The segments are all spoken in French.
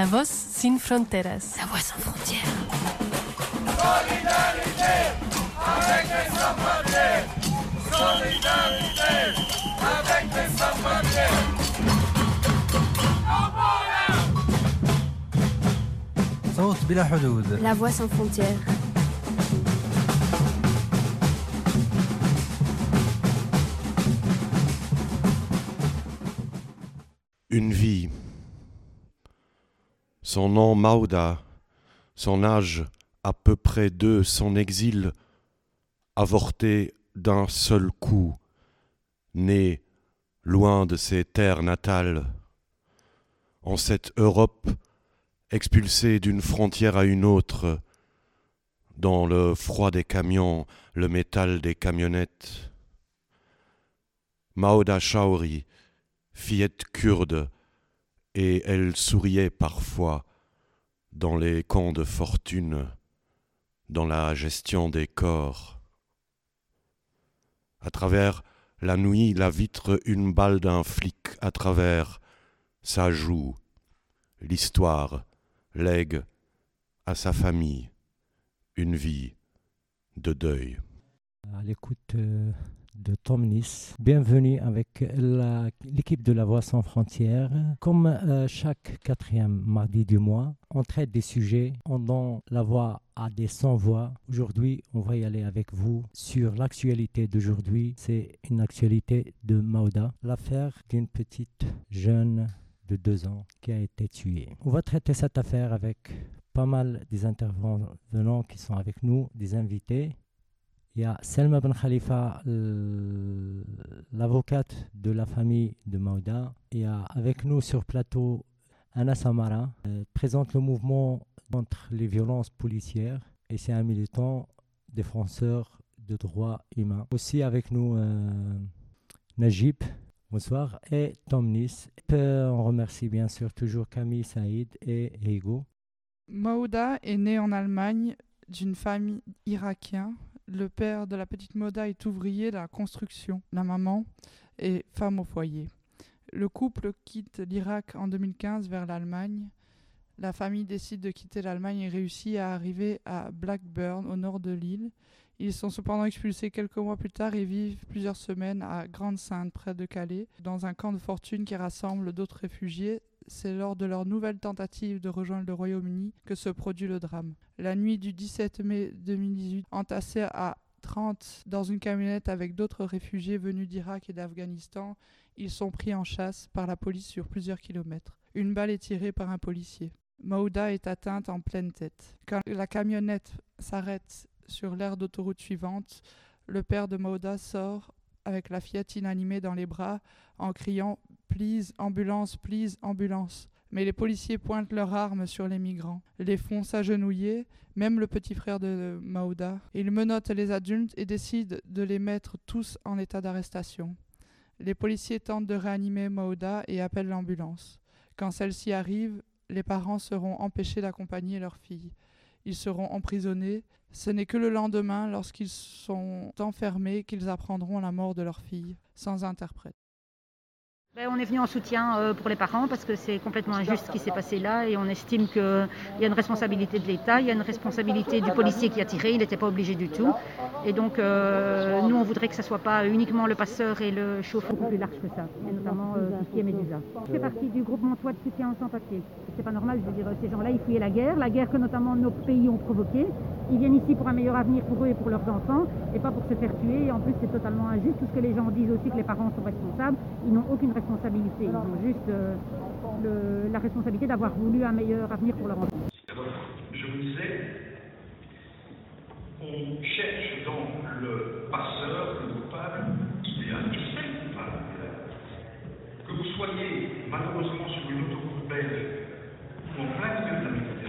La Voz Sin Fronteras. La Voix sans frontières. Solidarité avec les sans-papiers. Solidarité avec les sans-papiers. La Voix sans frontières. Une vie son nom Mauda, son âge à peu près deux, son exil avorté d'un seul coup, né loin de ses terres natales, en cette Europe expulsée d'une frontière à une autre, dans le froid des camions, le métal des camionnettes. Mauda Shaori, fillette kurde, et elle souriait parfois dans les camps de fortune, dans la gestion des corps. À travers la nuit, la vitre, une balle d'un flic, à travers sa joue, l'histoire lègue à sa famille une vie de deuil. euh, de Tom Nice. Bienvenue avec l'équipe de La Voix sans frontières. Comme euh, chaque quatrième mardi du mois, on traite des sujets, on donne la voix à des sans-voix. Aujourd'hui, on va y aller avec vous sur l'actualité d'aujourd'hui. C'est une actualité de Mauda, l'affaire d'une petite jeune de deux ans qui a été tuée. On va traiter cette affaire avec pas mal des intervenants qui sont avec nous, des invités. Il y a Selma Ben Khalifa, l- l'avocate de la famille de Mauda. Il y a avec nous sur plateau Anna Samara, euh, présente le mouvement contre les violences policières et c'est un militant défenseur de droits humains. Aussi avec nous euh, Najib, bonsoir, et Tom Nice. Euh, On remercie bien sûr toujours Camille Saïd et Hugo. Mauda est né en Allemagne d'une famille irakienne. Le père de la petite Mauda est ouvrier de la construction. La maman est femme au foyer. Le couple quitte l'Irak en 2015 vers l'Allemagne. La famille décide de quitter l'Allemagne et réussit à arriver à Blackburn, au nord de l'île. Ils sont cependant expulsés quelques mois plus tard et vivent plusieurs semaines à Grande-Sainte, près de Calais, dans un camp de fortune qui rassemble d'autres réfugiés c'est lors de leur nouvelle tentative de rejoindre le Royaume-Uni que se produit le drame. La nuit du 17 mai 2018, entassés à 30 dans une camionnette avec d'autres réfugiés venus d'Irak et d'Afghanistan, ils sont pris en chasse par la police sur plusieurs kilomètres. Une balle est tirée par un policier. Mauda est atteinte en pleine tête. Quand la camionnette s'arrête sur l'aire d'autoroute suivante, le père de Mauda sort avec la fillette inanimée dans les bras en criant Please, ambulance, please, ambulance. Mais les policiers pointent leurs armes sur les migrants, les font s'agenouiller, même le petit frère de Mauda. Ils menottent les adultes et décident de les mettre tous en état d'arrestation. Les policiers tentent de réanimer Mauda et appellent l'ambulance. Quand celle-ci arrive, les parents seront empêchés d'accompagner leur fille. Ils seront emprisonnés. Ce n'est que le lendemain, lorsqu'ils sont enfermés, qu'ils apprendront la mort de leur fille, sans interprète. Ben, on est venu en soutien euh, pour les parents parce que c'est complètement injuste ce qui s'est passé là et on estime qu'il y a une responsabilité de l'État, il y a une responsabilité du policier qui a tiré, il n'était pas obligé du tout. Et donc euh, nous on voudrait que ce soit pas uniquement le passeur et le chauffeur, beaucoup plus large que ça, et notamment euh, tout ce qui est Médusa. Je fais partie du groupe Montois de soutien aux sans-papiers. C'est pas normal, je veux dire, ces gens-là ils fouillaient la guerre, la guerre que notamment nos pays ont provoquée. Ils viennent ici pour un meilleur avenir pour eux et pour leurs enfants et pas pour se faire tuer. Et en plus c'est totalement injuste, tout ce que les gens disent aussi que les parents sont responsables, ils n'ont aucune responsabilité. Ils ont juste euh, la responsabilité d'avoir voulu un meilleur avenir pour leurs enfants. Je vous disais, on cherche dans le passeur, le coupable idéal, et c'est le coupable. Que vous soyez malheureusement sur une autoroute belge ou en plein milieu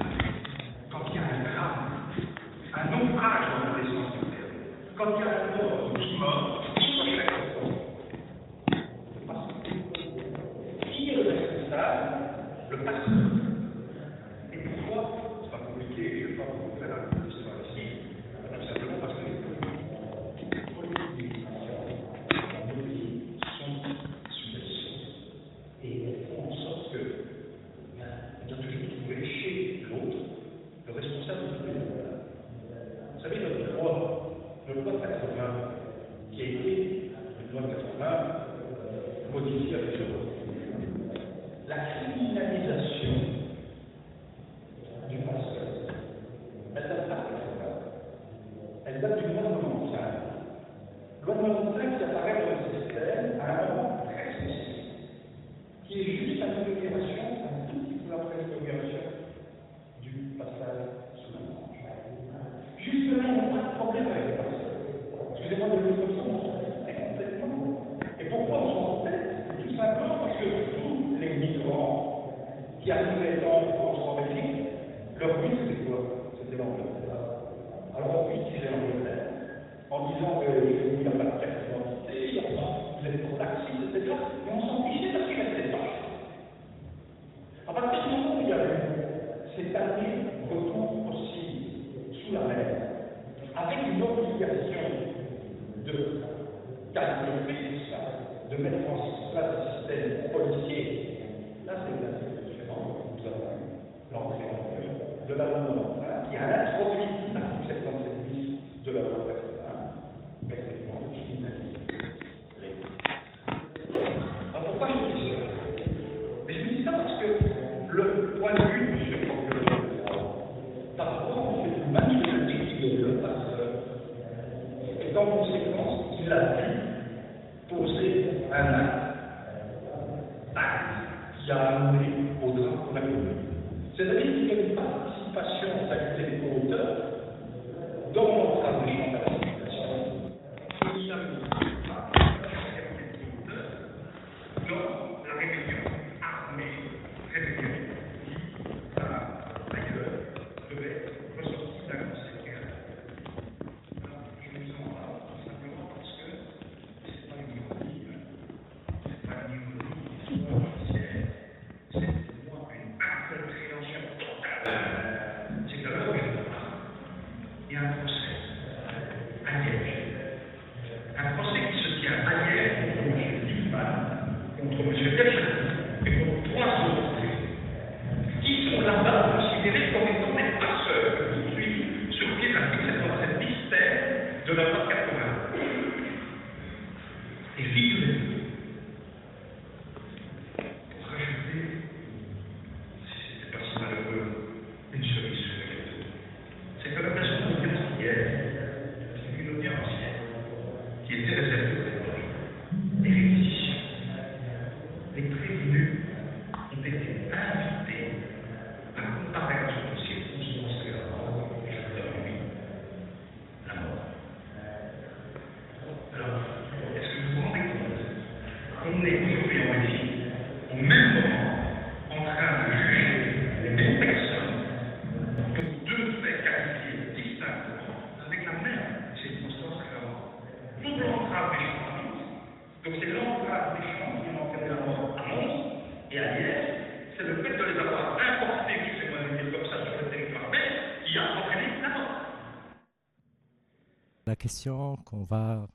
qu'on va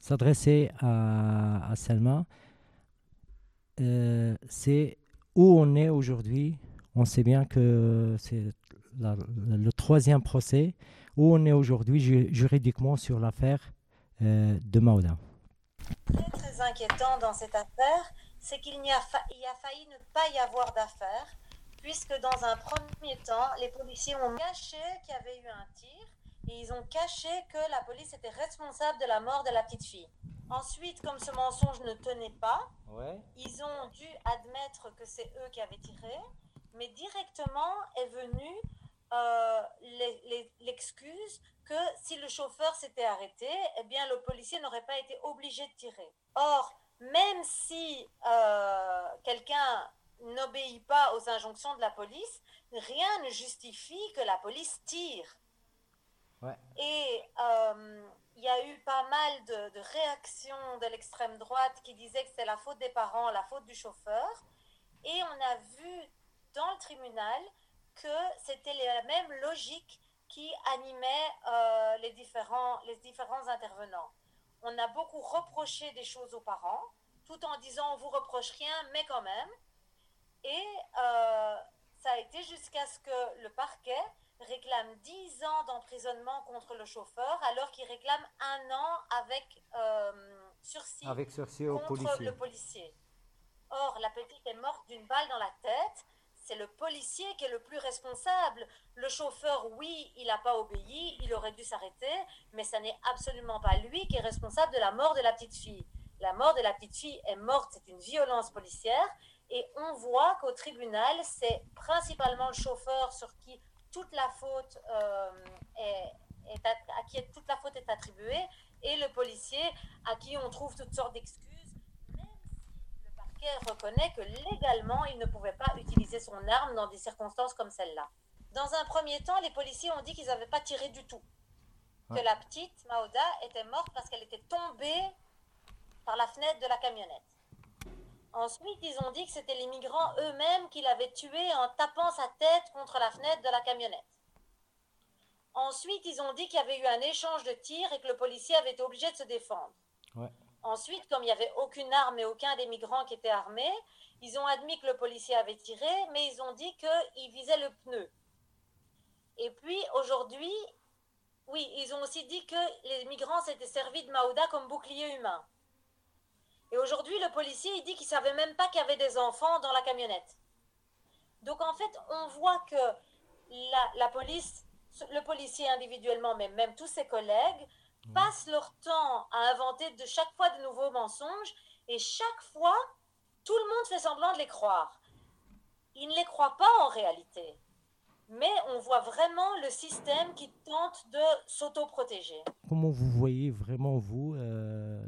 s'adresser à, Selma, euh, c'est où on est aujourd'hui. On sait bien que c'est le troisième procès. Où on est aujourd'hui juridiquement sur l'affaire euh, de Maouda. Très, très inquiétant dans cette affaire, c'est qu'il y a, il a failli ne pas y avoir d'affaire, puisque dans un premier temps, les policiers ont caché qu'il y avait eu un tir ils ont caché que la police était responsable de la mort de la petite fille. Ensuite, comme ce mensonge ne tenait pas, ils ont dû admettre que c'est eux qui avaient tiré, mais directement est venue euh, l'excuse que si le chauffeur s'était arrêté, eh bien le policier n'aurait pas été obligé de tirer. Or, même si euh, quelqu'un n'obéit pas aux injonctions de la police, rien ne justifie que la police tire. Et euh, il y a eu pas mal de, réactions de l'extrême droite qui disaient que c'est la faute des parents, la faute du chauffeur. Et on a vu dans le tribunal que c'était la même logique qui animait euh, les, différents, les différents intervenants. On a beaucoup reproché des choses aux parents, tout en disant on vous reproche rien, mais quand même. Et euh, ça a été jusqu'à ce que le parquet réclame 10 ans d'emprisonnement contre le chauffeur, alors qu'il réclame un an avec euh, sursis Avec sursis au contre policier. le policier. Or, la petite est morte d'une balle dans la tête. C'est le policier qui est le plus responsable. Le chauffeur, oui, il n'a pas obéi, il aurait dû s'arrêter, mais ça n'est absolument pas lui qui est responsable de la mort de la petite fille. La mort de la petite fille est morte, c'est une violence policière, et on voit qu'au tribunal, c'est principalement le chauffeur sur qui toute la faute euh, est, est at- à qui toute la faute est attribuée, et le policier à qui on trouve toutes sortes d'excuses le parquet reconnaît que légalement, il ne pouvait pas utiliser son arme dans des circonstances comme celle-là. Dans un premier temps, les policiers ont dit qu'ils n'avaient pas tiré du tout. Que la petite Maoda était morte parce qu'elle était tombée par la fenêtre de la camionnette. Ensuite, ils ont dit que c'était les migrants eux-mêmes qui l'avaient tuée en tapant sa tête contre la fenêtre de la camionnette. Ensuite, ils ont dit qu'il y avait eu un échange de tirs et que le policier avait été obligé de se défendre. Ouais. Ensuite, comme il n'y avait aucune arme et aucun des migrants qui étaient armés, ils ont admis que le policier avait tiré, mais ils ont dit qu'il visait le pneu. Et puis, aujourd'hui, oui, ils ont aussi dit que les migrants s'étaient servis de Maouda comme bouclier humain. Et aujourd'hui, le policier, il dit qu'il ne savait même pas qu'il y avait des enfants dans la camionnette. Donc, en fait, on voit que la, la police, le policier individuellement, mais même tous ses collègues, passent leur temps à inventer de chaque fois de nouveaux mensonges et chaque fois, tout le monde fait semblant de les croire. Ils ne les croient pas en réalité. Mais on voit vraiment le système qui tente de s'autoprotéger. Comment vous voyez vraiment, vous, euh,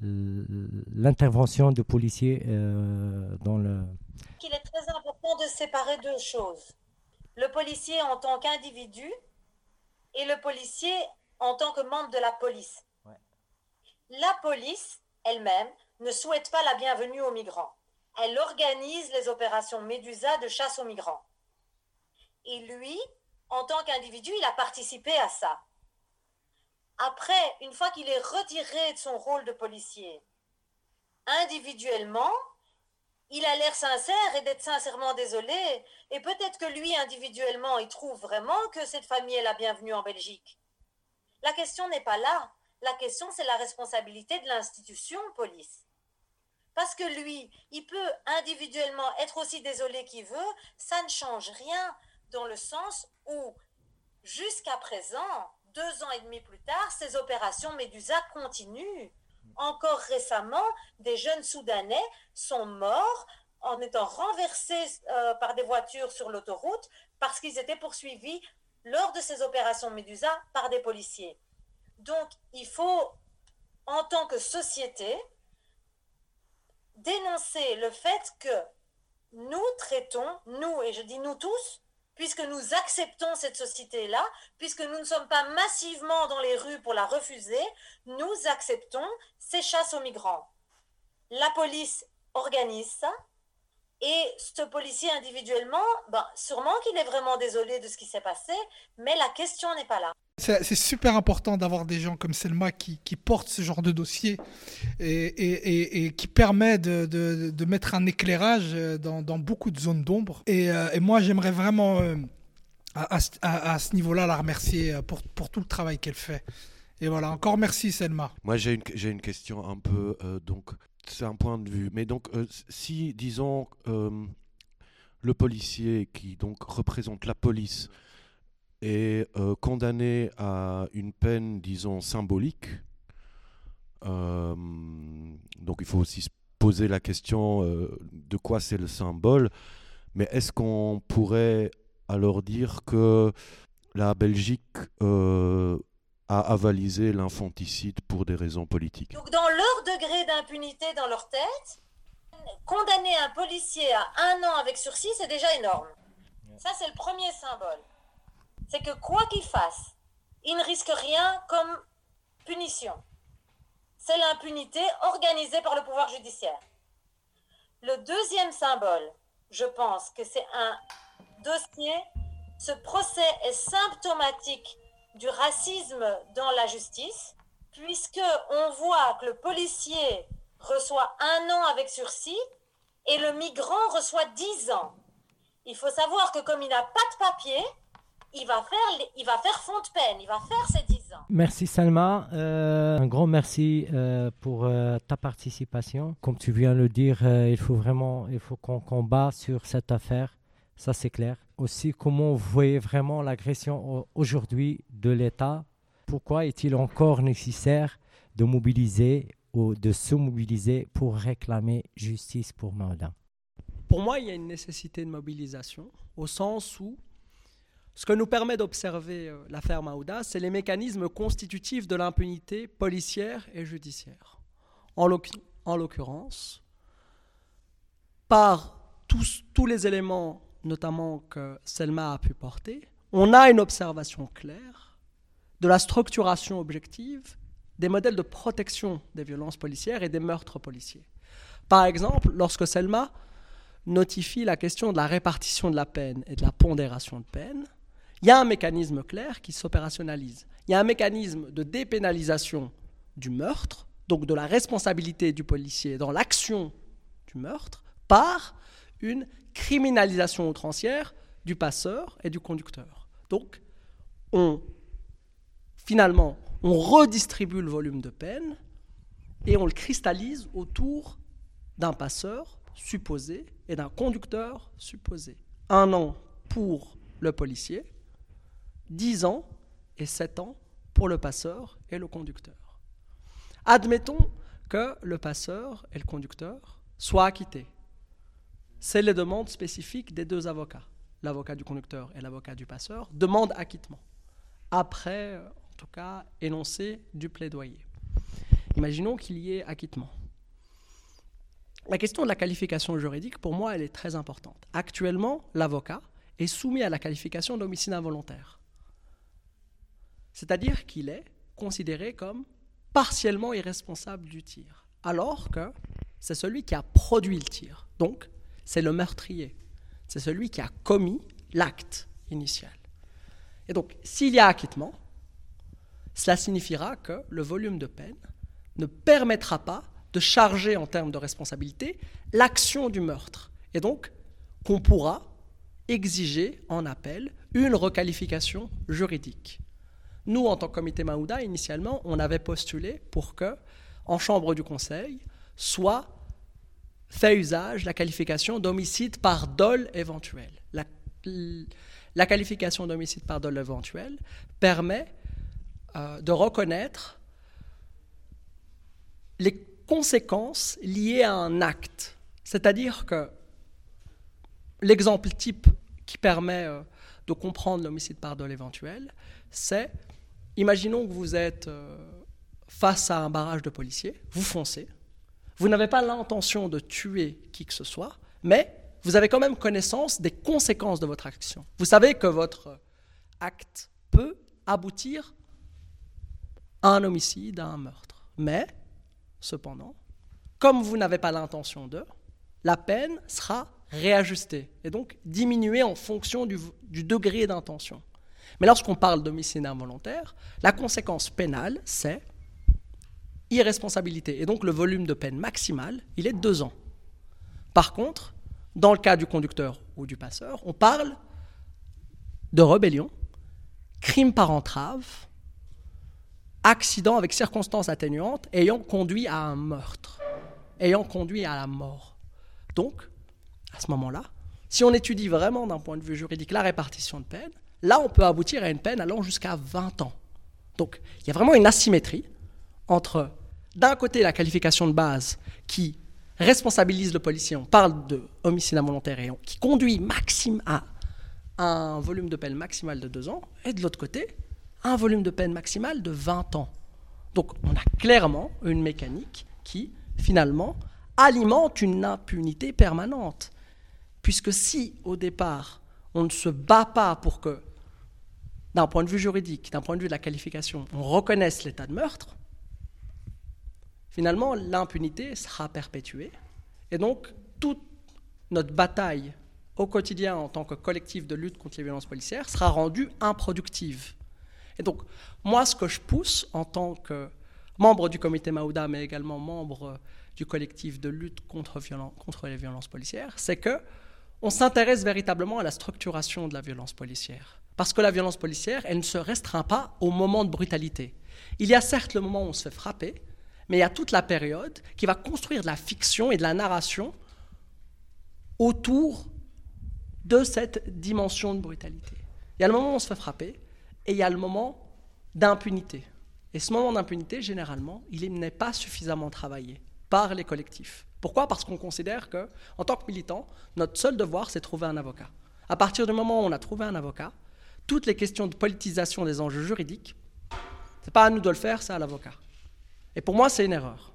le- le- le- l'intervention de policiers euh, dans le... qu'il est très important de séparer deux choses. Le policier en tant qu'individu et le policier en tant que membre de la police. Ouais. La police elle-même ne souhaite pas la bienvenue aux migrants. Elle organise les opérations Médusa de chasse aux migrants. Et lui, en tant qu'individu, il a participé à ça. Après, une fois qu'il est retiré de son rôle de policier, individuellement, il a l'air sincère et d'être sincèrement désolé. Et peut-être que lui, individuellement, il trouve vraiment que cette famille est la bienvenue en Belgique. La question n'est pas là. La question, c'est la responsabilité de l'institution police. Parce que lui, il peut individuellement être aussi désolé qu'il veut, ça ne change rien dans le sens où, jusqu'à présent, deux ans et demi plus tard, ces opérations Médusa continuent. Encore récemment, des jeunes Soudanais sont morts en étant renversés euh, par des voitures sur l'autoroute parce qu'ils étaient poursuivis lors de ces opérations Médusa par des policiers. Donc, il faut, en tant que société, dénoncer le fait que nous traitons, nous, et je dis nous tous, puisque nous acceptons cette société-là, puisque nous ne sommes pas massivement dans les rues pour la refuser, nous acceptons ces chasses aux migrants. La police organise ça, et ce policier individuellement, ben, sûrement qu'il est vraiment désolé de ce qui s'est passé, mais la question n'est pas là. C'est super important d'avoir des gens comme Selma qui, portent ce genre de dossier et, qui permet de, mettre un éclairage dans, beaucoup de zones d'ombre. Et, euh, moi, j'aimerais vraiment, euh, à, ce- niveau-là, la remercier pour, tout le travail qu'elle fait. Et voilà, encore merci Selma. Moi, j'ai une, question un peu. euh, donc, c'est un point de vue. Mais donc, si, disons, le policier qui donc représente la police est euh, condamné à une peine, disons, symbolique, euh, donc il faut aussi se poser la question euh, de quoi c'est le symbole. Mais est-ce qu'on pourrait alors dire que la Belgique euh, a avalisé l'infanticide pour des raisons politiques? Donc, dans leur degré d'impunité dans leur tête, condamner un policier à un an avec sursis, c'est déjà énorme. Ça, c'est le premier symbole. C'est que quoi qu'il fasse, il ne risque rien comme punition. C'est l'impunité organisée par le pouvoir judiciaire. Le deuxième symbole, je pense que c'est un dossier, ce procès est symptomatique du racisme dans la justice, puisque on voit que le policier reçoit un an avec sursis et le migrant reçoit dix ans. Il faut savoir que comme il n'a pas de papier, il va faire, il va faire fond de peine, il va faire ses 10 ans. Merci Salma, euh, un grand merci euh, pour euh, ta participation. Comme tu viens de le dire, il faut vraiment, il faut qu'on combat sur cette affaire, ça c'est clair. Aussi, comment vous voyez vraiment l'agression aujourd'hui de l'État? Pourquoi est-il encore nécessaire de mobiliser ou de se mobiliser pour réclamer justice pour Maouda Pour moi, il y a une nécessité de mobilisation au sens où ce que nous permet d'observer euh, l'affaire Maouda, c'est les mécanismes constitutifs de l'impunité policière et judiciaire. En l'occurrence, par tous, tous les éléments, notamment que Selma a pu porter, on a une observation claire de la structuration objective des modèles de protection des violences policières et des meurtres policiers. Par exemple, lorsque Selma notifie la question de la répartition de la peine et de la pondération de peine, il y a un mécanisme clair qui s'opérationnalise. Il y a un mécanisme de dépénalisation du meurtre, donc de la responsabilité du policier dans l'action du meurtre, par une criminalisation outrancière du passeur et du conducteur. Donc, on, finalement, on redistribue le volume de peine et on le cristallise autour d'un passeur supposé et d'un conducteur supposé. Un an pour le policier, 10 ans et 7 ans pour le passeur et le conducteur. Admettons que le passeur et le conducteur soient acquittés. C'est les demandes spécifiques des deux avocats. L'avocat du conducteur et l'avocat du passeur demandent acquittement. Après, en tout cas, énoncé du plaidoyer. Imaginons qu'il y ait acquittement. La question de la qualification juridique, pour moi, elle est très importante. Actuellement, l'avocat est soumis à la qualification d'homicide involontaire. C'est-à-dire qu'il est considéré comme partiellement irresponsable du tir, alors que c'est celui qui a produit le tir. Donc, c'est le meurtrier. C'est celui qui a commis l'acte initial. Et donc, s'il y a acquittement, cela signifiera que le volume de peine ne permettra pas de charger en termes de responsabilité l'action du meurtre. Et donc, qu'on pourra exiger en appel une requalification juridique. Nous, en tant que comité Maouda, initialement, on avait postulé pour que, en chambre du conseil, soit fait usage la qualification d'homicide par dol éventuel. La, qualification d'homicide par dol éventuel permet euh, de reconnaître les conséquences liées à un acte. C'est-à-dire que l'exemple type qui permet euh, de comprendre l'homicide par dol éventuel, c'est Imaginons que vous êtes euh, face à un barrage de policiers, vous foncez, vous n'avez pas l'intention de tuer qui que ce soit, mais vous avez quand même connaissance des conséquences de votre action. Vous savez que votre acte peut aboutir à un homicide, à un meurtre. Mais, cependant, comme vous n'avez pas l'intention de, la peine sera réajustée et donc diminuée en fonction du, du degré d'intention. Mais lorsqu'on parle d'homicide involontaire, la conséquence pénale, c'est irresponsabilité. Et donc le volume de peine maximal, il est de deux ans. Par contre, dans le cas du conducteur ou du passeur, on parle de rébellion, crime par entrave, accident avec circonstances atténuantes ayant conduit à un meurtre, ayant conduit à la mort. Donc, à ce moment-là, si on étudie vraiment d'un point de vue juridique la répartition de peine, Là, on peut aboutir à une peine allant jusqu'à 20 ans. Donc, il y a vraiment une asymétrie entre, d'un côté, la qualification de base qui responsabilise le policier, on parle de homicide involontaire et qui conduit maxime à un volume de peine maximal de 2 ans, et de l'autre côté, un volume de peine maximal de 20 ans. Donc, on a clairement une mécanique qui, finalement, alimente une impunité permanente. Puisque si, au départ, on ne se bat pas pour que d'un point de vue juridique, d'un point de vue de la qualification, on reconnaisse l'état de meurtre, finalement, l'impunité sera perpétuée. Et donc, toute notre bataille au quotidien en tant que collectif de lutte contre les violences policières sera rendue improductive. Et donc, moi, ce que je pousse en tant que membre du comité Maouda, mais également membre du collectif de lutte contre, contre les violences policières, c'est que on s'intéresse véritablement à la structuration de la violence policière. Parce que la violence policière, elle ne se restreint pas au moment de brutalité. Il y a certes le moment où on se fait frapper, mais il y a toute la période qui va construire de la fiction et de la narration autour de cette dimension de brutalité. Il y a le moment où on se fait frapper et il y a le moment d'impunité. Et ce moment d'impunité, généralement, il n'est pas suffisamment travaillé par les collectifs. Pourquoi? Parce qu'on considère que, en tant que militant, notre seul devoir, c'est trouver un avocat. À partir du moment où on a trouvé un avocat, toutes les questions de politisation des enjeux juridiques, c'est pas à nous de le faire, c'est à l'avocat. Et pour moi, c'est une erreur.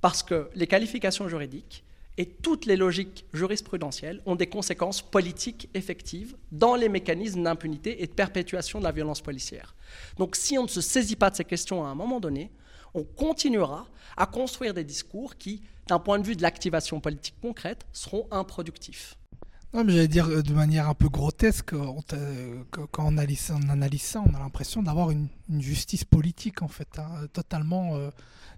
Parce que les qualifications juridiques et toutes les logiques jurisprudentielles ont des conséquences politiques effectives dans les mécanismes d'impunité et de perpétuation de la violence policière. Donc si on ne se saisit pas de ces questions à un moment donné, on continuera à construire des discours qui, d'un point de vue de l'activation politique concrète, seront improductifs. Non, mais j'allais dire euh, de manière un peu grotesque, quand on analyse, ça, on a l'impression d'avoir une, justice politique, en fait, hein, totalement. Euh,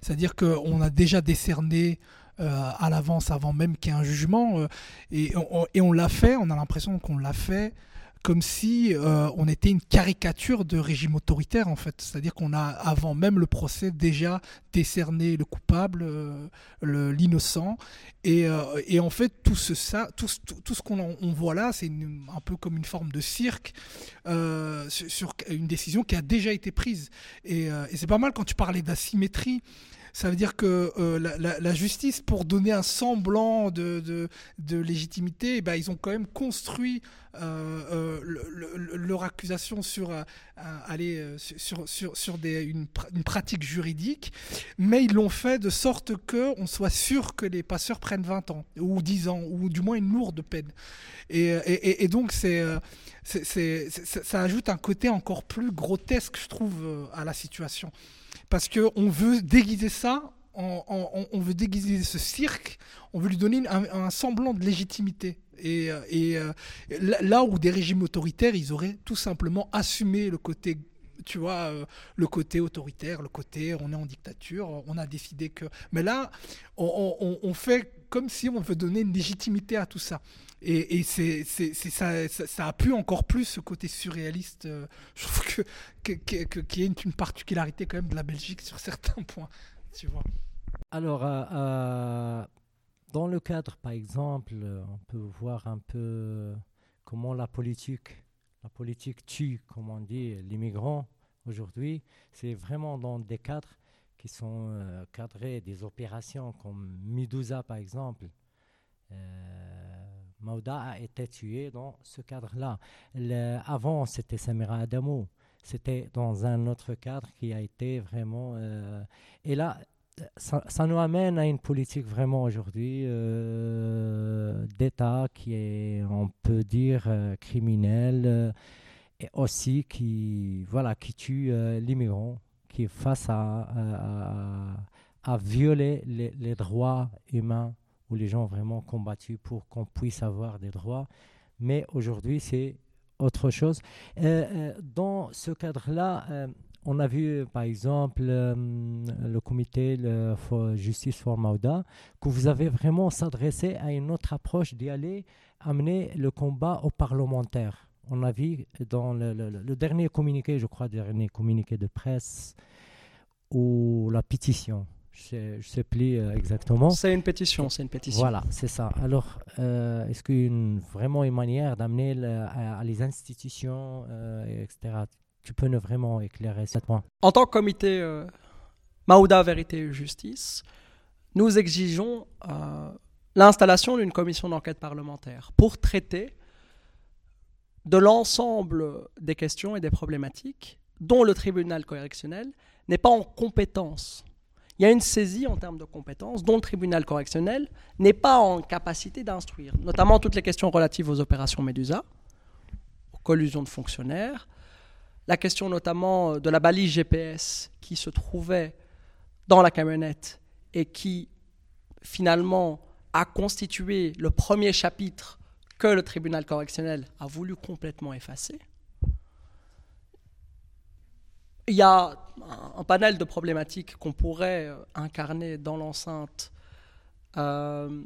c'est-à-dire qu'on a déjà décerné euh, à l'avance, avant même qu'il y ait un jugement, et on l'a fait, on a l'impression qu'on l'a fait comme si euh, on était une caricature de régime autoritaire en fait. C'est-à-dire qu'on a, avant même le procès, déjà décerné le coupable, euh, l'innocent. Euh, et, en fait, tout ce, ça, tout, ce qu'on voit là, c'est un peu comme une forme de cirque sur, une décision qui a déjà été prise. Et c'est pas mal quand tu parlais d'asymétrie ça veut dire que euh, la, justice, pour donner un semblant de, légitimité, eh ben, ils ont quand même construit euh, euh, leur accusation sur, une, pratique juridique, mais ils l'ont fait de sorte qu'on soit sûr que les passeurs prennent 20 ans, ou 10 ans, ou du moins une lourde peine. Et, donc, ça ajoute un côté encore plus grotesque, je trouve, à la situation parce qu'on veut déguiser ça, on, veut déguiser ce cirque, on veut lui donner un, semblant de légitimité. Et, euh, euh, là où des régimes autoritaires, ils auraient tout simplement assumé le côté tu vois, euh, le côté autoritaire, le côté on est en dictature, on a décidé que. Mais là, on, fait comme si on veut donner une légitimité à tout ça. Et, c'est, ça, ça, a pu encore plus ce côté surréaliste. Euh, je trouve que, que, que, une, particularité quand même de la Belgique sur certains points. Tu vois. Alors, euh, dans le cadre, par exemple, on peut voir un peu comment la politique, la politique tue, comme on dit, l'immigrant aujourd'hui. C'est vraiment dans des cadres qui sont cadrés, des opérations comme Medusa, par exemple. Mauda a été tué dans ce cadre-là. Avant, c'était Samira Adamou. C'était dans un autre cadre qui a été vraiment. Euh, et là, ça, nous amène à une politique vraiment aujourd'hui euh, d'État qui est, on peut dire, euh, criminelle et aussi qui, voilà, qui tue l'immigrant, qui est face à, à, violer les droits humains où les gens ont vraiment combattu pour qu'on puisse avoir des droits. Mais aujourd'hui, c'est autre chose. Euh, euh, dans ce cadre-là, euh, on a vu, par exemple, le comité Justice for Mauda, que vous avez vraiment s'adressé à une autre approche d'y aller amener le combat aux parlementaires. On a vu dans le, le dernier communiqué, je crois, dernier communiqué de presse, ou la pétition je ne sais plus euh, exactement. C'est une pétition, c'est une pétition. Voilà, c'est ça. Alors, euh, est-ce qu'il y a une, vraiment une manière d'amener à, les institutions, euh, etc. Tu peux vraiment éclairer ce point. En tant que comité Maouda Vérité et Justice, nous exigeons l'installation d'une commission d'enquête parlementaire pour traiter de l'ensemble des questions et des problématiques dont le tribunal correctionnel n'est pas en compétence. Il y a une saisie en termes de compétences dont le tribunal correctionnel n'est pas en capacité d'instruire, notamment toutes les questions relatives aux opérations Médusa, aux collusions de fonctionnaires, la question notamment de la balise GPS qui se trouvait dans la camionnette et qui finalement a constitué le premier chapitre que le tribunal correctionnel a voulu complètement effacer. Il y a un, panel de problématiques qu'on pourrait euh, incarner dans l'enceinte euh,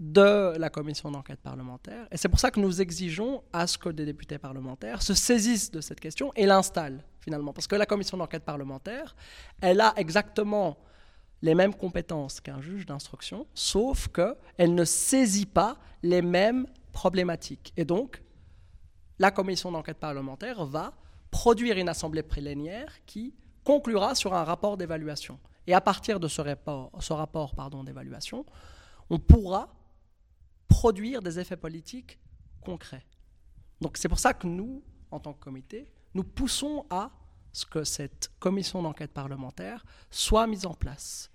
de la commission d'enquête parlementaire. Et c'est pour ça que nous exigeons à ce que des députés parlementaires se saisissent de cette question et l'installent finalement. Parce que la commission d'enquête parlementaire, elle a exactement les mêmes compétences qu'un juge d'instruction, sauf qu'elle ne saisit pas les mêmes problématiques. Et donc, la commission d'enquête parlementaire va produire une assemblée plénière qui conclura sur un rapport d'évaluation. Et à partir de ce rapport, ce rapport d'évaluation, on pourra produire des effets politiques concrets. Donc c'est pour ça que nous, en tant que comité, nous poussons à ce que cette commission d'enquête parlementaire soit mise en place.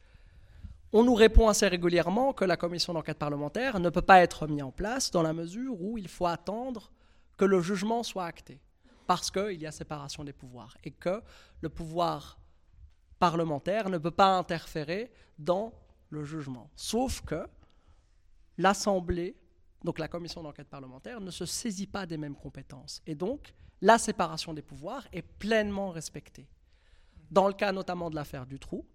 On nous répond assez régulièrement que la commission d'enquête parlementaire ne peut pas être mise en place dans la mesure où il faut attendre que le jugement soit acté, parce qu'il y a séparation des pouvoirs, et que le pouvoir parlementaire ne peut pas interférer dans le jugement. Sauf que l'Assemblée, donc la commission d'enquête parlementaire, ne se saisit pas des mêmes compétences. Et donc, la séparation des pouvoirs est pleinement respectée. Dans le cas notamment de l'affaire du trou,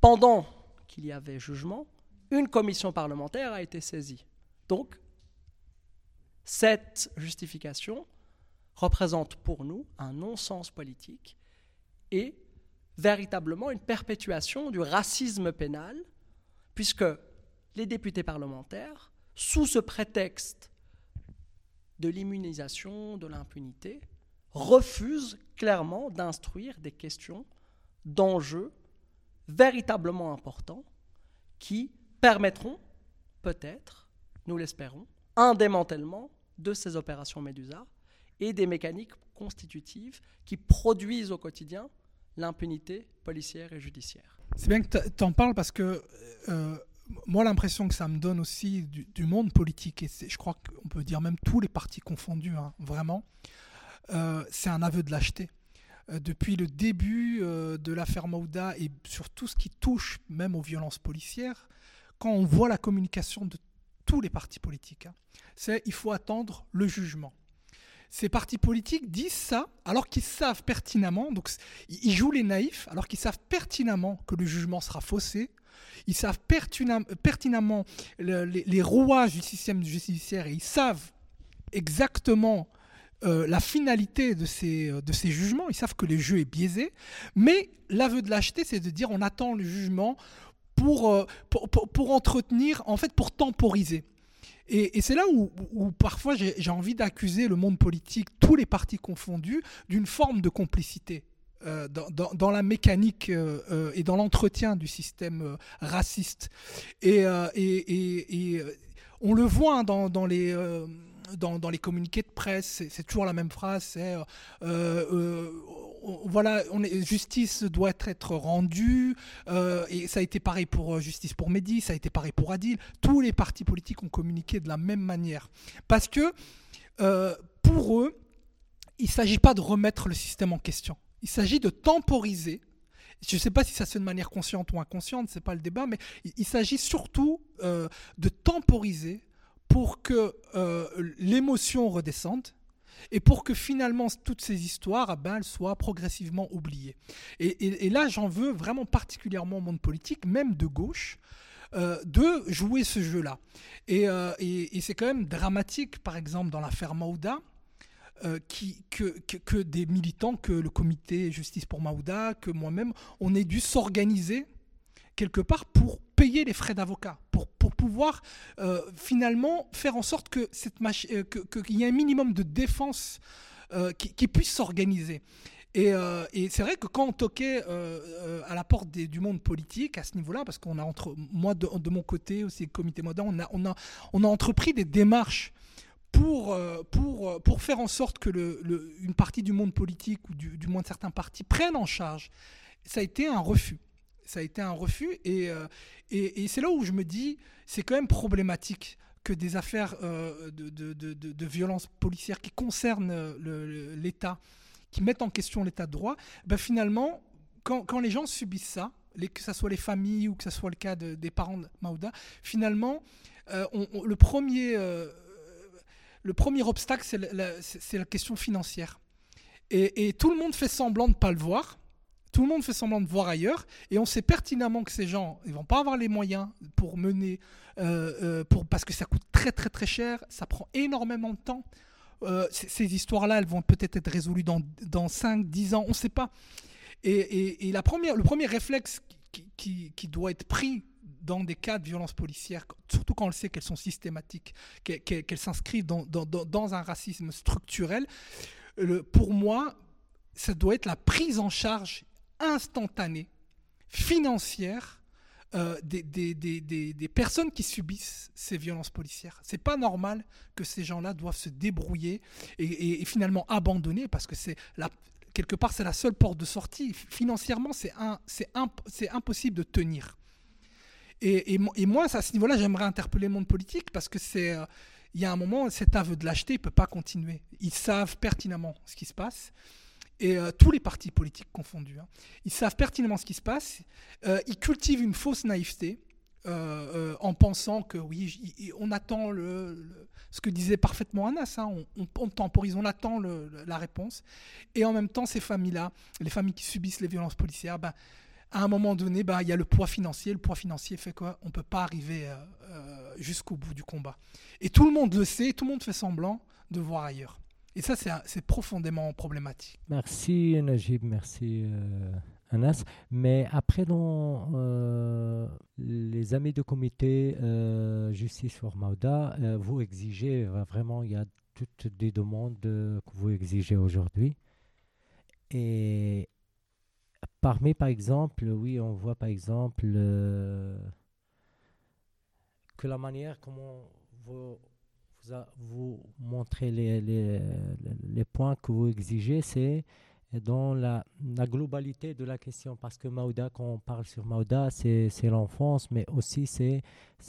pendant qu'il y avait jugement, une commission parlementaire a été saisie. Donc, cette justification représente pour nous un non-sens politique et véritablement une perpétuation du racisme pénal, puisque les députés parlementaires, sous ce prétexte de l'immunisation, de l'impunité, refusent clairement d'instruire des questions d'enjeux véritablement importants qui permettront peut-être, nous l'espérons, un démantèlement de ces opérations Médusa et des mécaniques constitutives qui produisent au quotidien l'impunité policière et judiciaire. C'est bien que tu en parles parce que euh, moi, l'impression que ça me donne aussi du, monde politique, et je crois qu'on peut dire même tous les partis confondus, hein, vraiment, euh, c'est un aveu de lâcheté. Euh, depuis le début de l'affaire Maouda et sur tout ce qui touche même aux violences policières, quand on voit la communication de tous les partis politiques, hein, c'est il faut attendre le jugement ces partis politiques disent ça alors qu'ils savent pertinemment, donc ils jouent les naïfs, alors qu'ils savent pertinemment que le jugement sera faussé. Ils savent pertinemment les, rouages du système judiciaire et ils savent exactement euh, la finalité de ces, de ces jugements. Ils savent que le jeu est biaisé. Mais l'aveu de lâcheté, c'est de dire on attend le jugement pour, euh, entretenir, en fait, pour temporiser. Et, c'est là où, parfois j'ai envie d'accuser le monde politique, tous les partis confondus, d'une forme de complicité. Euh, dans, la mécanique euh, euh, et dans l'entretien du système raciste. Et, on le voit hein, dans, les communiqués de presse, c'est toujours la même phrase, c'est voilà, justice doit être rendue, et ça a été pareil pour Justice pour Mehdi, ça a été pareil pour Adil. Tous les partis politiques ont communiqué de la même manière. Parce que pour eux, il ne s'agit pas de remettre le système en question. Il s'agit de temporiser. Je ne sais pas si ça se fait de manière consciente ou inconsciente, ce n'est pas le débat, mais il, s'agit surtout de temporiser pour que l'émotion redescende et pour que finalement toutes ces histoires ben, elles soient progressivement oubliées. Et, là, j'en veux vraiment particulièrement au monde politique, même de gauche, euh, de jouer ce jeu-là. Euh, et, c'est quand même dramatique, par exemple, dans l'affaire Maouda, euh, que, des militants, que le comité Justice pour Maouda, que moi-même, on ait dû s'organiser quelque part pour payer les frais d'avocat, pour, pour pouvoir euh, finalement faire en sorte euh, qu'il y ait un minimum de défense qui, puisse s'organiser. Et, c'est vrai que quand on toquait à la porte du monde politique à ce niveau-là, parce qu'on a entre moi de, mon côté aussi le comité moderne, on a, on a, on a entrepris des démarches pour, pour, pour faire en sorte que le, une partie du monde politique ou du, moins de certains partis prennent en charge. Ça a été un refus ça a été un refus. Euh, et, et, c'est là où je me dis, c'est quand même problématique que des affaires euh, de, de, de, de, violence policière qui concernent euh, l'État, qui mettent en question l'État de droit, ben finalement, quand, quand, les gens subissent ça, que ce soit les familles ou que ce soit le cas des parents de Maouda, finalement, le, premier, le premier obstacle, c'est la, question financière. Et, tout le monde fait semblant de ne pas le voir tout le monde fait semblant de voir ailleurs, et on sait pertinemment que ces gens, ils vont pas avoir les moyens pour mener, euh, euh, pour, parce que ça coûte très très très cher, ça prend énormément de temps. Euh, ces histoires-là, elles vont peut-être être résolues dans, dans 5, 10 ans, on ne sait pas. Et, et, la première, le premier réflexe qui, qui doit être pris dans des cas de violence policière, surtout quand on le sait qu'elles sont systématiques, qu'elles s'inscrivent dans, un racisme structurel, pour moi, ça doit être la prise en charge instantanée, financière, euh, des, personnes qui subissent ces violences policières. C'est pas normal que ces gens-là doivent se débrouiller et, finalement abandonner parce que quelque part c'est la seule porte de sortie. Financièrement, c'est impossible de tenir. Et, et, moi, à ce niveau-là, j'aimerais interpeller le monde politique parce que c'est. Euh, il y a un moment, cet aveu de lâcheté ne peut pas continuer. Ils savent pertinemment ce qui se passe. Et euh, tous les partis politiques confondus, hein. ils savent pertinemment ce qui se passe. Euh, ils cultivent une fausse naïveté en pensant que oui, on attend le, ce que disait parfaitement Anas, hein, on, on, temporise, on attend la réponse. Et en même temps, ces familles-là, les familles qui subissent les violences policières, ben, à un moment donné, bah, il y a le poids financier. Le poids financier fait quoi? On ne peut pas arriver euh, euh, jusqu'au bout du combat. Et tout le monde le sait, tout le monde fait semblant de voir ailleurs. Et ça, c'est profondément problématique. Merci Najib, merci euh, Anas. Mais après, dans les amis de comité Justice for Mauda, vous exigez vraiment, il y a toutes des demandes que vous exigez aujourd'hui. Et Parmi, par exemple, oui, on voit par exemple euh, que la manière comment vous, montrez les, points que vous exigez, c'est dans la, globalité de la question. Parce que Maouda, quand on parle sur Maouda, c'est l'enfance, mais aussi c'est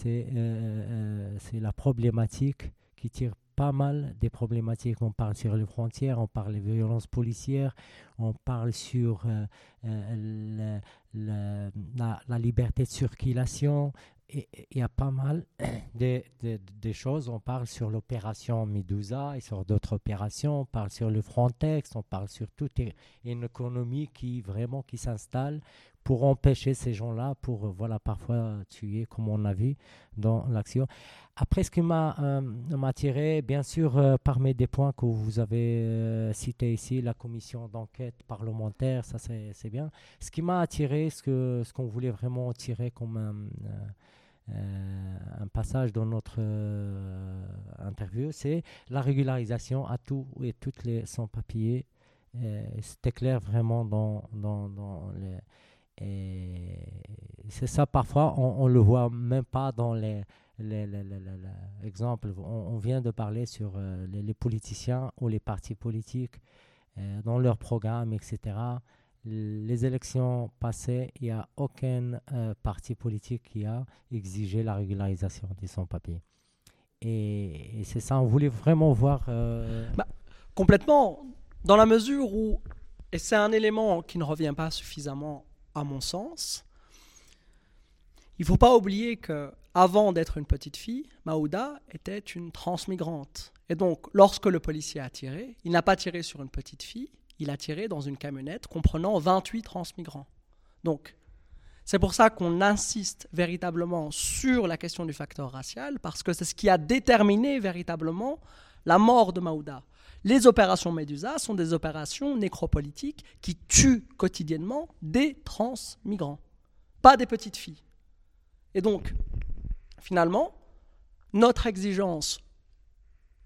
euh, euh, la problématique qui tire pas mal des problématiques. On parle sur les frontières, on parle des violences policières, on parle sur euh, euh, la, liberté de circulation. Il y a pas mal de, choses. On parle sur l'opération Medusa et sur d'autres opérations. On parle sur le Frontex. On parle sur toute une économie qui vraiment qui s'installe pour empêcher ces gens-là, pour euh, voilà parfois tuer, comme on a vu dans l'action. Après, ce qui m'a euh, attiré, bien sûr, euh, parmi des points que vous avez cités ici, la commission d'enquête parlementaire, ça c'est bien. Ce qui m'a attiré, ce qu'on ce qu'on voulait vraiment tirer comme un, un passage dans notre interview, c'est la régularisation à tous et toutes les sans-papiers. C'était clair vraiment dans, dans, dans les et c'est ça, parfois, on ne le voit même pas dans les, les, exemples. On, vient de parler sur euh, les, politiciens ou les partis politiques, euh, dans leurs programmes, etc. Les élections passées, il n'y a aucun euh, parti politique qui a exigé la régularisation des sans-papiers. Et, c'est ça, on voulait vraiment voir. Bah, complètement, dans la mesure où, et c'est un élément qui ne revient pas suffisamment à mon sens. Il ne faut pas oublier que avant d'être une petite fille, Maouda était une transmigrante. Et donc, lorsque le policier a tiré, il n'a pas tiré sur une petite fille, il a tiré dans une camionnette comprenant 28 transmigrants. Donc, c'est pour ça qu'on insiste véritablement sur la question du facteur racial, parce que c'est ce qui a déterminé véritablement la mort de Maouda. Les opérations Médusa sont des opérations nécropolitiques qui tuent quotidiennement des transmigrants, pas des petites filles. Et donc, finalement, notre exigence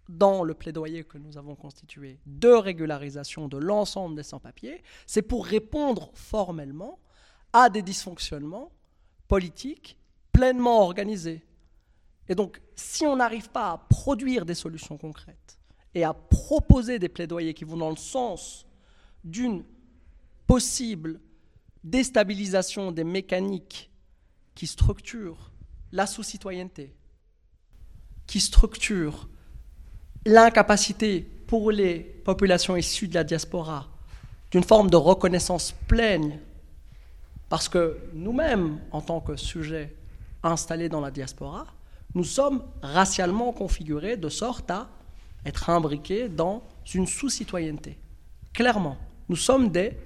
dans le plaidoyer que nous avons constitué de régularisation de l'ensemble des sans-papiers, c'est pour répondre formellement à des dysfonctionnements politiques pleinement organisés. Et donc, si on n'arrive pas à produire des solutions concrètes, et à proposer des plaidoyers qui vont dans le sens d'une possible déstabilisation des mécaniques qui structurent la sous-citoyenneté, qui structurent l'incapacité pour les populations issues de la diaspora d'une forme de reconnaissance pleine, parce que nous-mêmes, en tant que sujets installés dans la diaspora, nous sommes racialement configurés de sorte à être imbriqués dans une sous-citoyenneté. Clairement, nous sommes des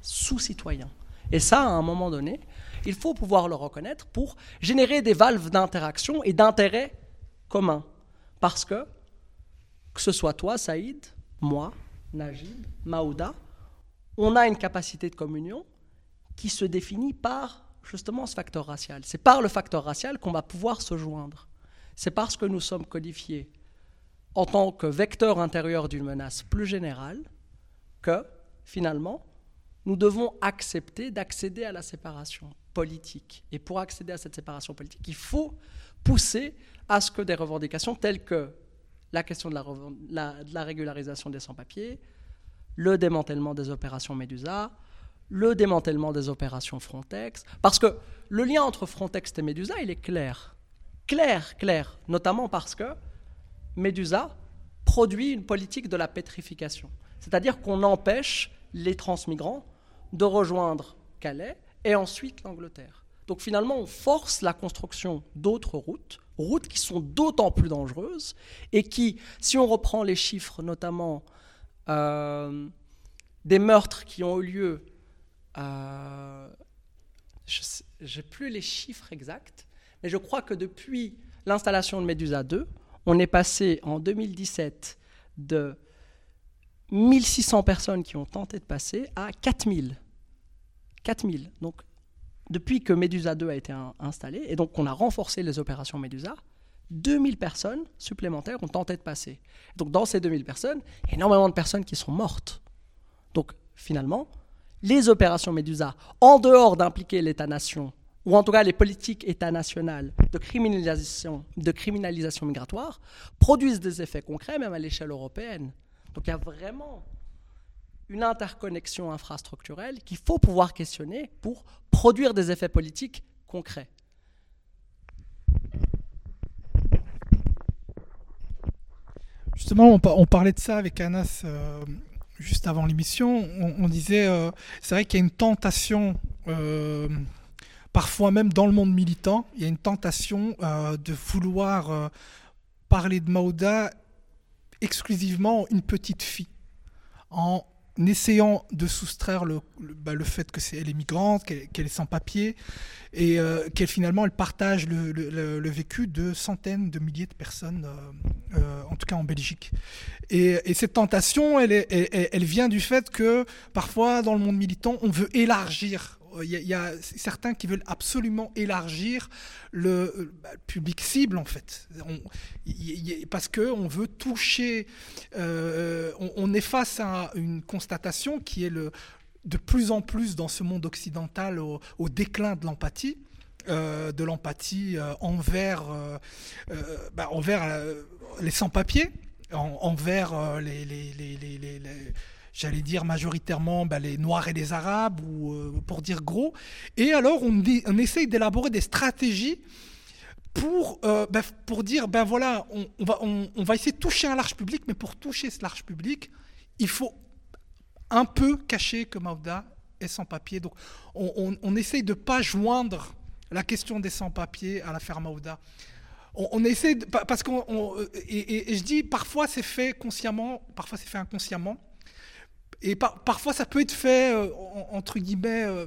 sous-citoyens. Et ça, à un moment donné, il faut pouvoir le reconnaître pour générer des valves d'interaction et d'intérêt commun. Parce que, que ce soit toi, Saïd, moi, Najib, Maouda, on a une capacité de communion qui se définit par justement ce facteur racial. C'est par le facteur racial qu'on va pouvoir se joindre. C'est parce que nous sommes codifiés en tant que vecteur intérieur d'une menace plus générale que, finalement, nous devons accepter d'accéder à la séparation politique. Et pour accéder à cette séparation politique, il faut pousser à ce que des revendications telles que la question de la, régularisation des sans-papiers, le démantèlement des opérations Médusa, le démantèlement des opérations Frontex, parce que le lien entre Frontex et Médusa, il est clair. Clair, clair, notamment parce que Médusa produit une politique de la pétrification, c'est-à-dire qu'on empêche les transmigrants de rejoindre Calais et ensuite l'Angleterre. Donc finalement, on force la construction d'autres routes, routes qui sont d'autant plus dangereuses et qui, si on reprend les chiffres notamment euh, des meurtres qui ont eu lieu euh, je n'ai plus les chiffres exacts, mais je crois que depuis l'installation de Medusa 2, on est passé en 2017 de 1600 personnes qui ont tenté de passer à 4000. 4000. Donc, depuis que Medusa 2 a été installé, et donc qu'on a renforcé les opérations Medusa, 2000 personnes supplémentaires ont tenté de passer. Donc, dans ces 2000 personnes, énormément de personnes qui sont mortes. Donc, finalement, les opérations Médusa, en dehors d'impliquer l'État-nation, ou en tout cas les politiques de criminalisation, de criminalisation migratoire, produisent des effets concrets, même à l'échelle européenne. Donc il y a vraiment une interconnexion infrastructurelle qu'il faut pouvoir questionner pour produire des effets politiques concrets. Justement, on, parlait de ça avec Anas euh, juste avant l'émission, on, disait, euh, c'est vrai qu'il y a une tentation, euh, parfois même dans le monde militant, il y a une tentation euh, de vouloir parler de Maouda exclusivement une petite fille, en essayant de soustraire le, bah, fait que c'est elle est migrante, qu'elle est sans papier, et euh, qu'elle finalement partage le, vécu de centaines de milliers de personnes, euh, euh, en tout cas en Belgique. Et, et cette tentation, elle, vient du fait que parfois dans le monde militant, on veut élargir il y, a certains qui veulent absolument élargir le, bah, public cible en fait, parce que on veut toucher. Euh, on, est face à une constatation qui est le, de plus en plus dans ce monde occidental au, déclin de l'empathie. Euh, de l'empathie euh, envers, bah, envers les sans-papiers, envers les j'allais dire majoritairement bah, les Noirs et les Arabes, ou euh, pour dire gros. Et alors, on, on essaye d'élaborer des stratégies pour, euh, bah, pour dire, ben voilà, on, va, on, essayer de toucher un large public, mais pour toucher ce large public, il faut un peu cacher que Maouda est sans papier. Donc, on, on, essaye de ne pas joindre la question des sans-papiers à l'affaire Maouda. On, essaie, de, parce qu'on, et, et, je dis, parfois c'est fait consciemment, parfois c'est fait inconsciemment et parfois ça peut être fait euh, entre guillemets euh,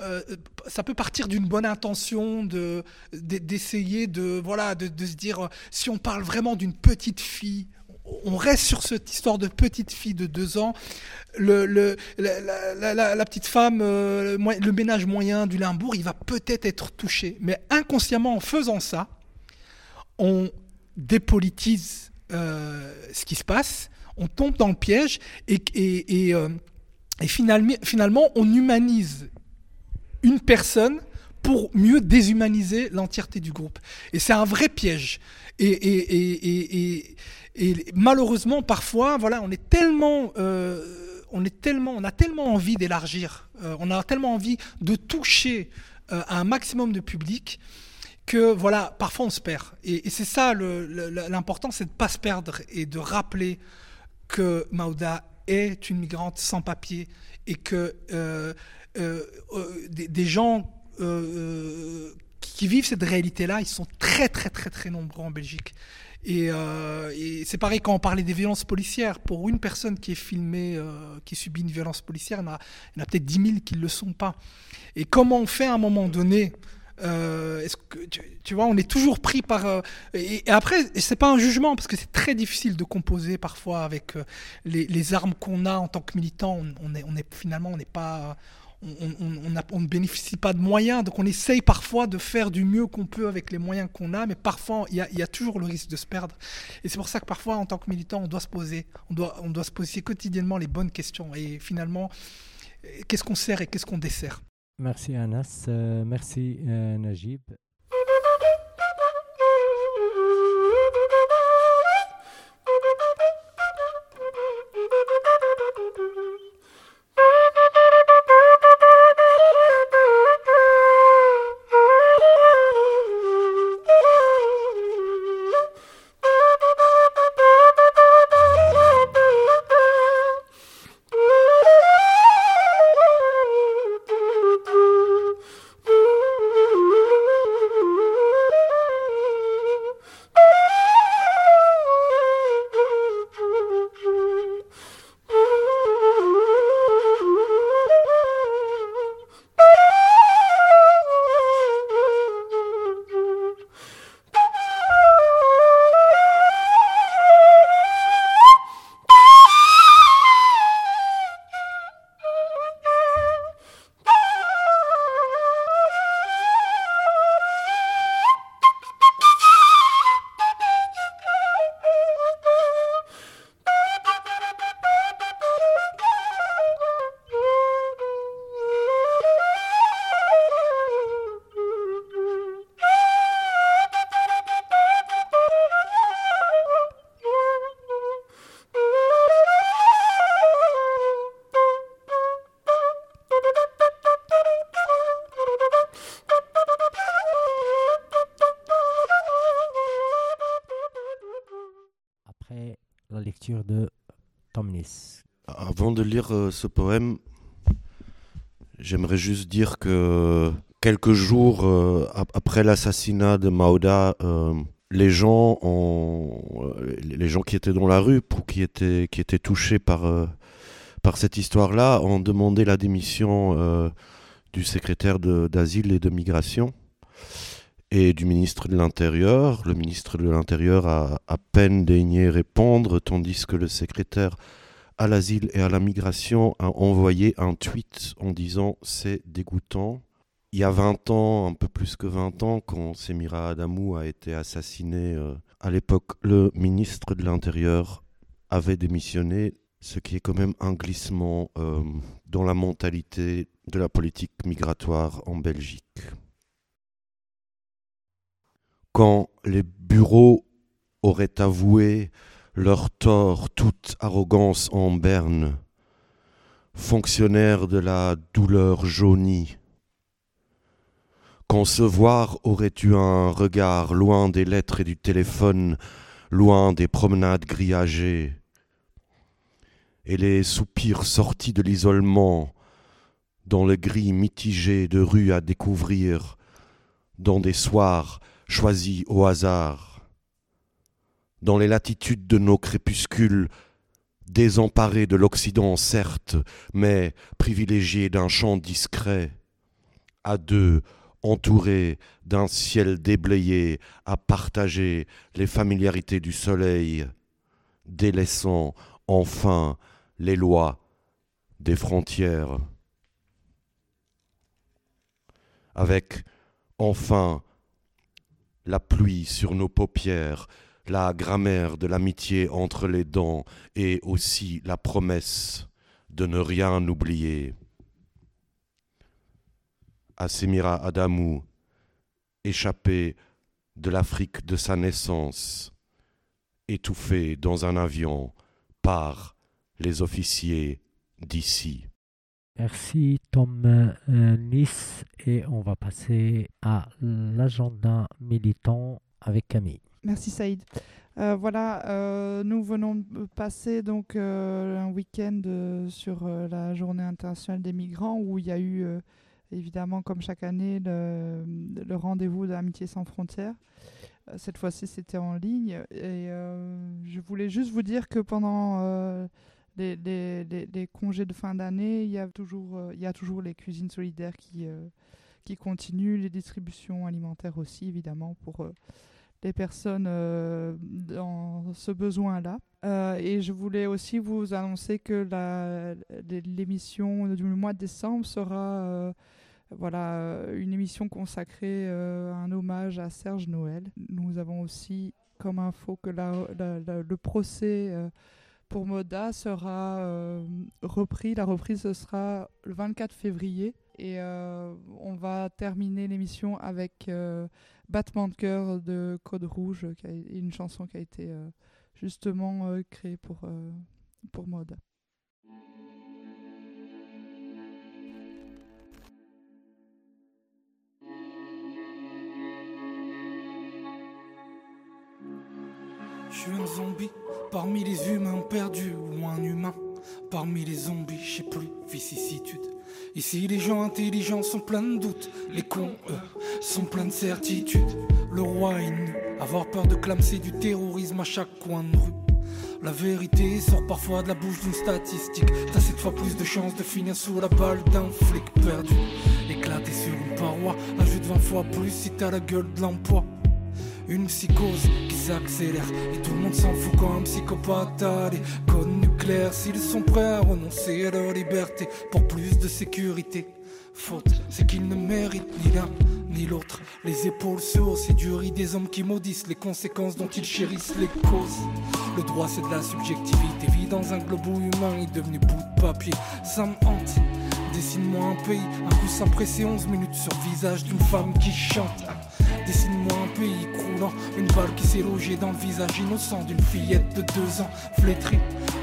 euh, ça peut partir d'une bonne intention de d'essayer de, voilà de, se dire si on parle vraiment d'une petite fille on reste sur cette histoire de petite fille de deux ans le, le la, petite femme le ménage moyen du Limbourg il va peut-être être touché. Mais inconsciemment en faisant ça on dépolitise ce qui se passe on tombe dans le piège et, et, euh, finalement, finalement, on humanise une personne pour mieux déshumaniser l'entièreté du groupe. Et c'est un vrai piège. Et, malheureusement, parfois, voilà, on est tellement, euh, on est tellement, on a tellement envie d'élargir, euh, on a tellement envie de toucher un maximum de public que voilà, parfois on se perd. Et, c'est ça l'important, c'est de ne pas se perdre et de rappeler que Mauda est une migrante sans papier et que euh, euh, euh, des, gens qui vivent cette réalité-là, ils sont très très très très nombreux en Belgique. Et, c'est pareil quand on parlait des violences policières. Pour une personne qui est filmée, qui subit une violence policière, il y en a, a peut-être 10 000 qui ne le sont pas. Et comment on fait à un moment donné euh, est-ce que tu, vois, on est toujours pris par. Euh, et, après, c'est pas un jugement parce que c'est très difficile de composer parfois avec euh, les, armes qu'on a en tant que militant. On, est, on est finalement, on n'est pas. On, ne bénéficie pas de moyens, donc on essaye parfois de faire du mieux qu'on peut avec les moyens qu'on a, mais parfois il y, a, toujours le risque de se perdre. Et c'est pour ça que parfois, en tant que militant, on doit se poser, on doit, on doit se poser quotidiennement les bonnes questions. Et finalement, qu'est-ce qu'on sert et qu'est-ce qu'on dessert? Merci Anas, euh, merci euh, Najib. De Tomnis. Avant de lire euh, ce poème, j'aimerais juste dire que quelques jours euh, après l'assassinat de Mauda, euh, les gens, ont, les gens qui étaient dans la rue, qui, étaient, qui étaient touchés par, par cette histoire-là, ont demandé la démission du secrétaire d'asile et de migration et du ministre de l'Intérieur. Le ministre de l'Intérieur a à peine daigné répondre, tandis que le secrétaire à l'asile et à la migration a envoyé un tweet en disant c'est dégoûtant. Il y a 20 ans, un peu plus que 20 ans, quand Semira Adamou a été assassiné, euh, à l'époque, le ministre de l'Intérieur avait démissionné, ce qui est quand même un glissement euh, dans la mentalité de la politique migratoire en Belgique quand les bureaux auraient avoué leur tort, toute arrogance en berne, fonctionnaires de la douleur jaunie, quand se voir aurait eu un regard loin des lettres et du téléphone, loin des promenades grillagées, et les soupirs sortis de l'isolement, dans le gris mitigé de rues à découvrir, dans des soirs choisis au hasard. Dans les latitudes de nos crépuscules, désemparés de l'Occident certes, mais privilégiés d'un champ discret, à deux, entourés d'un ciel déblayé, à partager les familiarités du soleil, délaissant enfin les lois des frontières. Avec enfin la pluie sur nos paupières, la grammaire de l'amitié entre les dents et aussi la promesse de ne rien oublier. Asemira Adamou, échappé de l'Afrique de sa naissance, étouffé dans un avion par les officiers d'ici. Merci Tom euh, Nice et on va passer à l'agenda militant avec Camille. Merci Saïd. Euh, voilà, euh, nous venons de passer donc un week-end sur la Journée internationale des migrants où il y a eu évidemment comme chaque année le, le rendez-vous de l'amitié sans frontières. cette fois-ci, c'était en ligne. Et je voulais juste vous dire que pendant les, congés de fin d'année, il y a toujours, il y a toujours les cuisines solidaires qui qui continuent, les distributions alimentaires aussi, évidemment, pour les personnes dans ce besoin-là. et je voulais aussi vous annoncer que l'émission du mois de décembre sera voilà, une émission consacrée à un hommage à Serge Noël. Nous avons aussi comme info que le procès pour Moda sera repris. La reprise sera le 24 février et euh, on va terminer l'émission avec euh, Battement de cœur de Code Rouge, une chanson qui a été euh, justement créée pour, pour mode. Je suis un zombie parmi les humains perdus ou un humain parmi les zombies, je sais plus, vicissitude. Ici, les gens intelligents sont pleins de doutes. Les cons, eux, sont pleins de certitudes. Le roi est nu. Avoir peur de clamser du terrorisme à chaque coin de rue. La vérité sort parfois de la bouche d'une statistique. T'as cette fois plus de chances de finir sous la balle d'un flic perdu. Éclaté sur une paroi, ajoute 20 fois plus si t'as la gueule de l'emploi. Une psychose qui s'accélère et tout le monde s'en fout quand un psychopathe a des codes nucléaires. S'ils sont prêts à renoncer à leur liberté pour plus de sécurité. Faute, c'est qu'ils ne méritent ni l'un ni l'autre. Les épaules haussent et du riz des hommes qui maudissent les conséquences dont ils chérissent les causes. Le droit c'est de la subjectivité, vit dans un globe humain est devenu bout de papier. Ça me hante. Dessine-moi un pays, un coup sans presser 11 minutes sur le visage d'une femme qui chante. Dessine-moi un pays croulant, une balle qui s'est logée dans le visage innocent d'une fillette de deux ans, flétrie.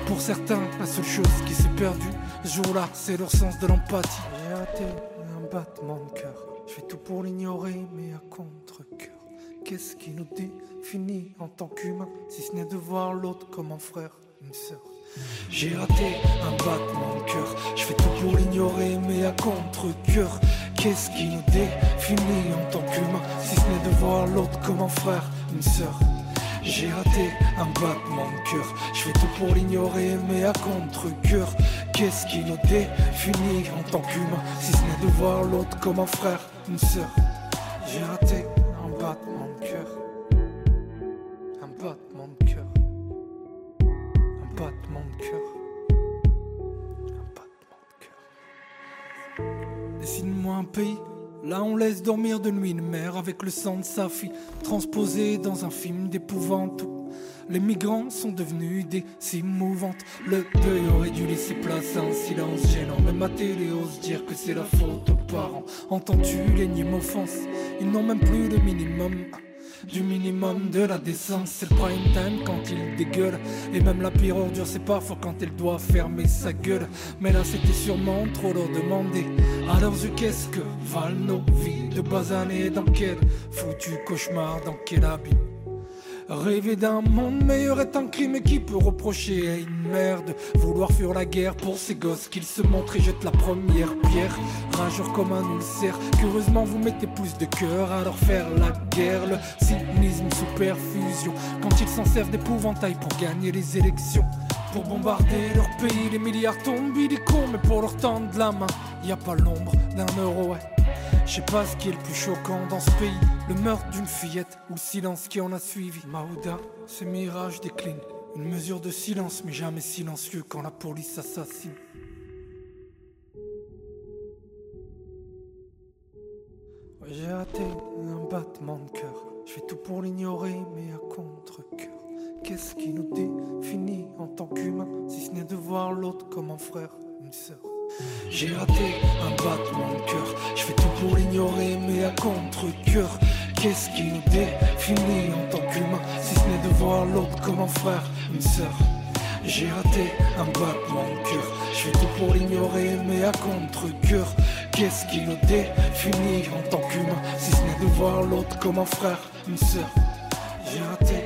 Pour certains, la seule chose qui s'est perdue, ce jour-là, c'est leur sens de l'empathie. J'ai raté un battement de cœur, je fais tout pour l'ignorer, mais à contre-cœur. Qu'est-ce qui nous définit en tant qu'humains, si ce n'est de voir l'autre comme un frère, une sœur? J'ai raté un battement de cœur, je fais tout pour l'ignorer mais à contre-cœur Qu'est-ce qui nous définit en tant qu'humain Si ce n'est de voir l'autre comme un frère, une sœur? J'ai raté un battement de cœur, je fais tout pour l'ignorer mais à contre-cœur Qu'est-ce qui nous définit en tant qu'humain Si ce n'est de voir l'autre comme un frère, une sœur? J'ai raté Dessine-moi un pays. Là, on laisse dormir de nuit une mère avec le sang de sa fille, transposé dans un film d'épouvante. Les migrants sont devenus des cimes mouvantes. Le deuil aurait dû laisser place à un silence gênant. Même ma télé ose dire que c'est la faute aux parents. Entends-tu l'énième offense? Ils n'ont même plus le minimum du minimum de la décence. C'est le prime time quand il dégueule. Et même la pire ordure, c'est parfois quand elle doit fermer sa gueule. Mais là, c'était sûrement trop leur demander. Yeux, qu'est-ce que valent nos vies de bas années? Dans quel foutu cauchemar, dans quel habit Rêver d'un monde meilleur est un crime et qui peut reprocher à une mère de vouloir fuir la guerre pour ses gosses qu'il se montre et jette la première pierre. Rageur comme un ulcère, curieusement vous mettez plus de cœur à leur faire la guerre. Le cynisme sous perfusion, quand ils s'en servent d'épouvantail pour gagner les élections. Pour bombarder leur pays, les milliards tombent illicons, mais pour leur tendre la main, y a pas l'ombre d'un euro, ouais. Je sais pas ce qui est le plus choquant dans ce pays, le meurtre d'une fillette ou le silence qui en a suivi. Maouda, ce mirage décline. Une mesure de silence, mais jamais silencieux quand la police assassine. J'ai raté un battement de cœur. Je fais tout pour l'ignorer, mais à contre-cœur. Qu'est-ce qui nous définit en tant qu'humains, si ce n'est de voir l'autre comme un frère, une sœur? J'ai raté un battement de cœur, je fais tout pour l'ignorer mais à contre-cœur Qu'est-ce qui nous définit en tant qu'humain Si ce n'est de voir l'autre comme un frère, une sœur? J'ai raté un battement de cœur, je fais tout pour l'ignorer mais à contre-cœur Qu'est-ce qui nous définit en tant qu'humain Si ce n'est de voir l'autre comme un frère, une sœur? J'ai raté